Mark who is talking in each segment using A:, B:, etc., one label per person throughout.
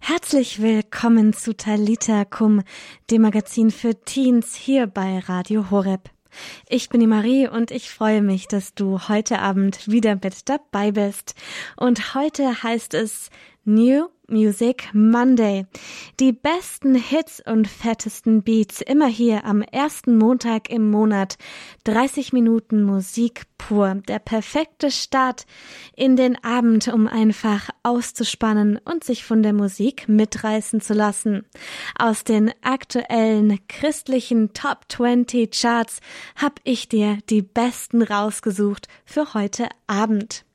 A: Herzlich willkommen zu Talita Kum, dem Magazin für Teens hier bei Radio Horeb. Ich bin die Marie und ich freue mich, dass du heute Abend wieder mit dabei bist. Und heute heißt es New Music Monday. Die besten Hits und fettesten Beats immer hier am ersten Montag im Monat. 30 Minuten Musik pur. Der perfekte Start in den Abend, um einfach auszuspannen und sich von der Musik mitreißen zu lassen. Aus den aktuellen christlichen Top 20 Charts hab ich dir die besten rausgesucht für heute Abend.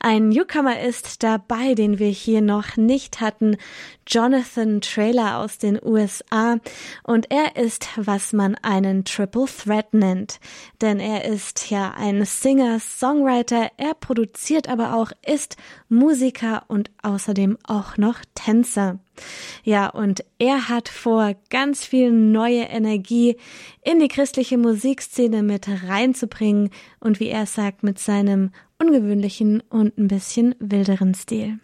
A: Ein Newcomer ist dabei, den wir hier noch nicht hatten, Jonathan Trailer aus den USA und er ist, was man einen Triple Threat nennt, denn er ist ja ein Singer, Songwriter, er produziert aber auch, ist Musiker und außerdem auch noch Tänzer. Ja, und er hat vor, ganz viel neue Energie in die christliche Musikszene mit reinzubringen und wie er sagt, mit seinem ungewöhnlichen und ein bisschen wilderen Stil.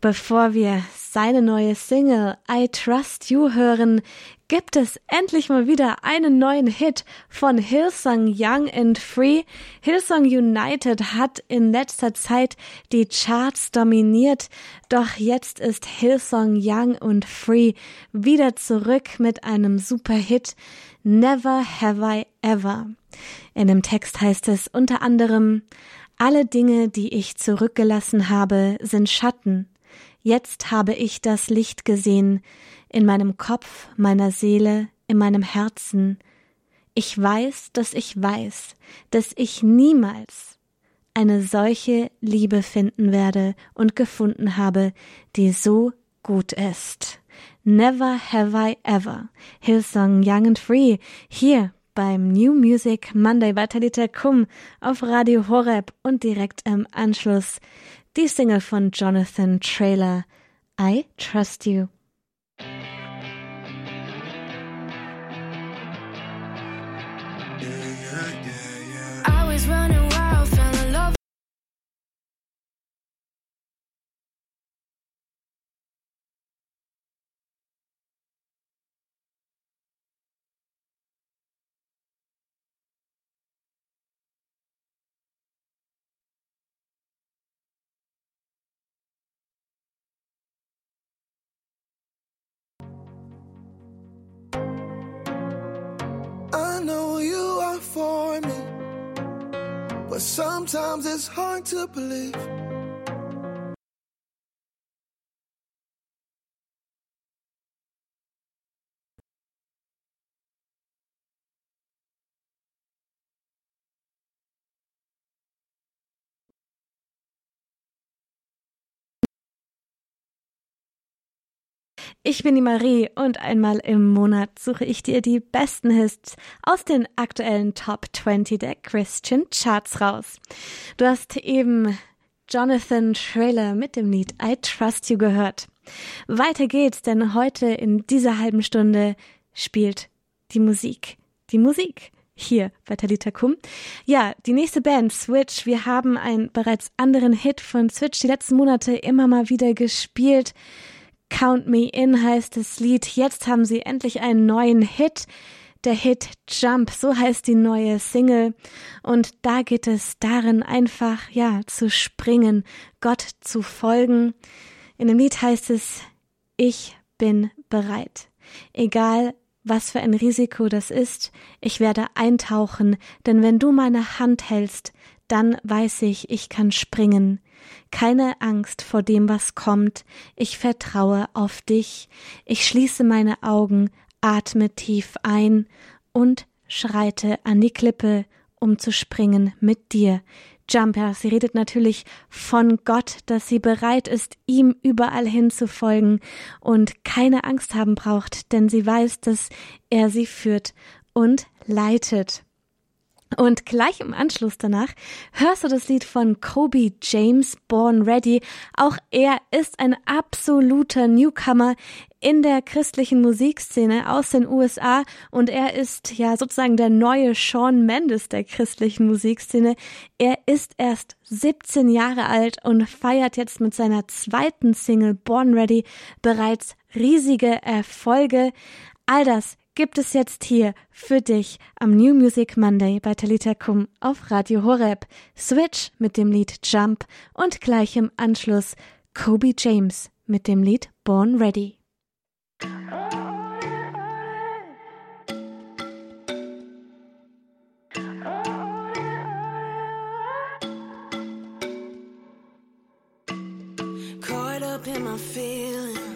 A: Bevor wir seine neue Single I Trust You hören, gibt es endlich mal wieder einen neuen Hit von Hillsong Young and Free. Hillsong United hat in letzter Zeit die Charts dominiert, doch jetzt ist Hillsong Young and Free wieder zurück mit einem super Hit Never Have I Ever. In dem Text heißt es unter anderem alle Dinge, die ich zurückgelassen habe, sind Schatten. Jetzt habe ich das Licht gesehen, in meinem Kopf, meiner Seele, in meinem Herzen. Ich weiß, dass ich weiß, dass ich niemals eine solche Liebe finden werde und gefunden habe, die so gut ist. Never have I ever. Hillsong Young and Free hier beim New Music Monday bei Talita Kum auf Radio Horeb und direkt im Anschluss die Single von Jonathan Trailer I Trust You.
B: Sometimes it's hard to believe.
A: Ich bin die Marie und einmal im Monat suche ich dir die besten Hits aus den aktuellen Top 20 der Christian Charts raus. Du hast eben Jonathan Trailer mit dem Lied I Trust You gehört. Weiter geht's, denn heute in dieser halben Stunde spielt die Musik. Die Musik hier bei Talita Kum. Ja, die nächste Band, Switch. Wir haben einen bereits anderen Hit von Switch die letzten Monate immer mal wieder gespielt. Count Me In heißt das Lied. Jetzt haben sie endlich einen neuen Hit. Der Hit Jump, so heißt die neue Single. Und da geht es darin einfach, ja, zu springen, Gott zu folgen. In dem Lied heißt es, ich bin bereit. Egal, was für ein Risiko das ist, ich werde eintauchen, denn wenn du meine Hand hältst, dann weiß ich, ich kann springen. Keine Angst vor dem, was kommt, ich vertraue auf dich, ich schließe meine Augen, atme tief ein und schreite an die Klippe, um zu springen mit dir. Jumper, sie redet natürlich von Gott, dass sie bereit ist, ihm überall hinzufolgen und keine Angst haben braucht, denn sie weiß, dass er sie führt und leitet. Und gleich im Anschluss danach hörst du das Lied von Kobe James Born Ready. Auch er ist ein absoluter Newcomer in der christlichen Musikszene aus den USA und er ist ja sozusagen der neue Sean Mendes der christlichen Musikszene. Er ist erst 17 Jahre alt und feiert jetzt mit seiner zweiten Single Born Ready bereits riesige Erfolge. All das gibt es jetzt hier für dich am New Music Monday bei Talita Kum auf Radio Horeb. Switch mit dem Lied Jump und gleich im Anschluss Kobe James mit dem Lied Born Ready.
B: Caught up in my feelings.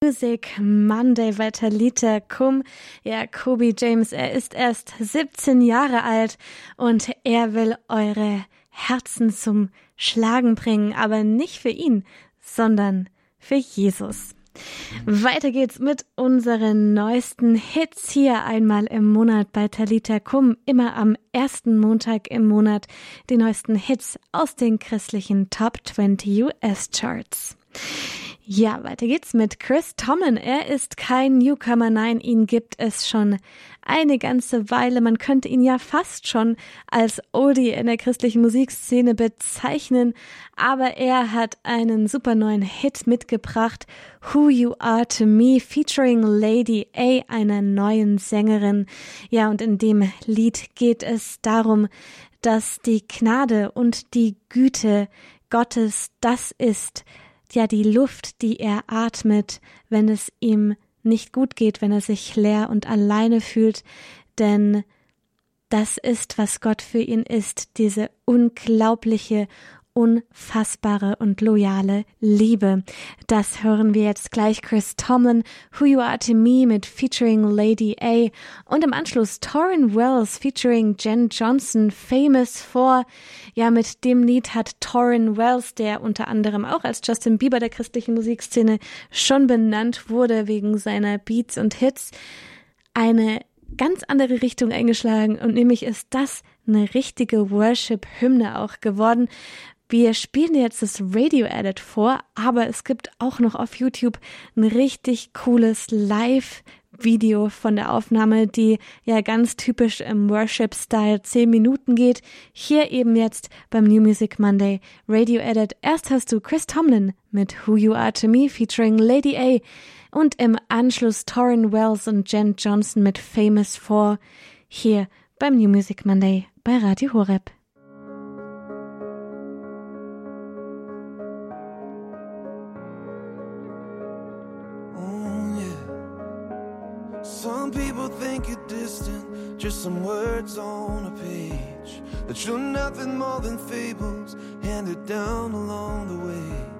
A: Music Monday bei Talita Kum. Ja, Kobe James, er ist erst 17 Jahre alt und er will eure Herzen zum Schlagen bringen, aber nicht für ihn, sondern für Jesus. Weiter geht's mit unseren neuesten Hits hier einmal im Monat bei Talita Kum. Immer am ersten Montag im Monat die neuesten Hits aus den christlichen Top 20 US Charts. Ja, weiter geht's mit Chris Tomlin. Er ist kein Newcomer, nein, ihn gibt es schon eine ganze Weile. Man könnte ihn ja fast schon als Oldie in der christlichen Musikszene bezeichnen, aber er hat einen super neuen Hit mitgebracht, Who You Are to Me, featuring Lady A, einer neuen Sängerin. Ja, und in dem Lied geht es darum, dass die Gnade und die Güte Gottes das ist, ja die Luft, die er atmet, wenn es ihm nicht gut geht, wenn er sich leer und alleine fühlt, denn das ist, was Gott für ihn ist, diese unglaubliche unfassbare und loyale Liebe. Das hören wir jetzt gleich Chris Tomlin, Who You Are to Me mit featuring Lady A und im Anschluss Torrin Wells featuring Jen Johnson, Famous for. Ja, mit dem Lied hat Torrin Wells, der unter anderem auch als Justin Bieber der christlichen Musikszene schon benannt wurde wegen seiner Beats und Hits, eine ganz andere Richtung eingeschlagen und nämlich ist das eine richtige Worship-Hymne auch geworden, wir spielen jetzt das Radio Edit vor, aber es gibt auch noch auf YouTube ein richtig cooles Live Video von der Aufnahme, die ja ganz typisch im Worship-Style 10 Minuten geht. Hier eben jetzt beim New Music Monday Radio Edit. Erst hast du Chris Tomlin mit Who You Are to Me featuring Lady A und im Anschluss Torrin Wells und Jen Johnson mit Famous for hier beim New Music Monday bei Radio Horeb.
B: Some people think you're distant, just some words on a page. That you're nothing more than fables handed down along the way.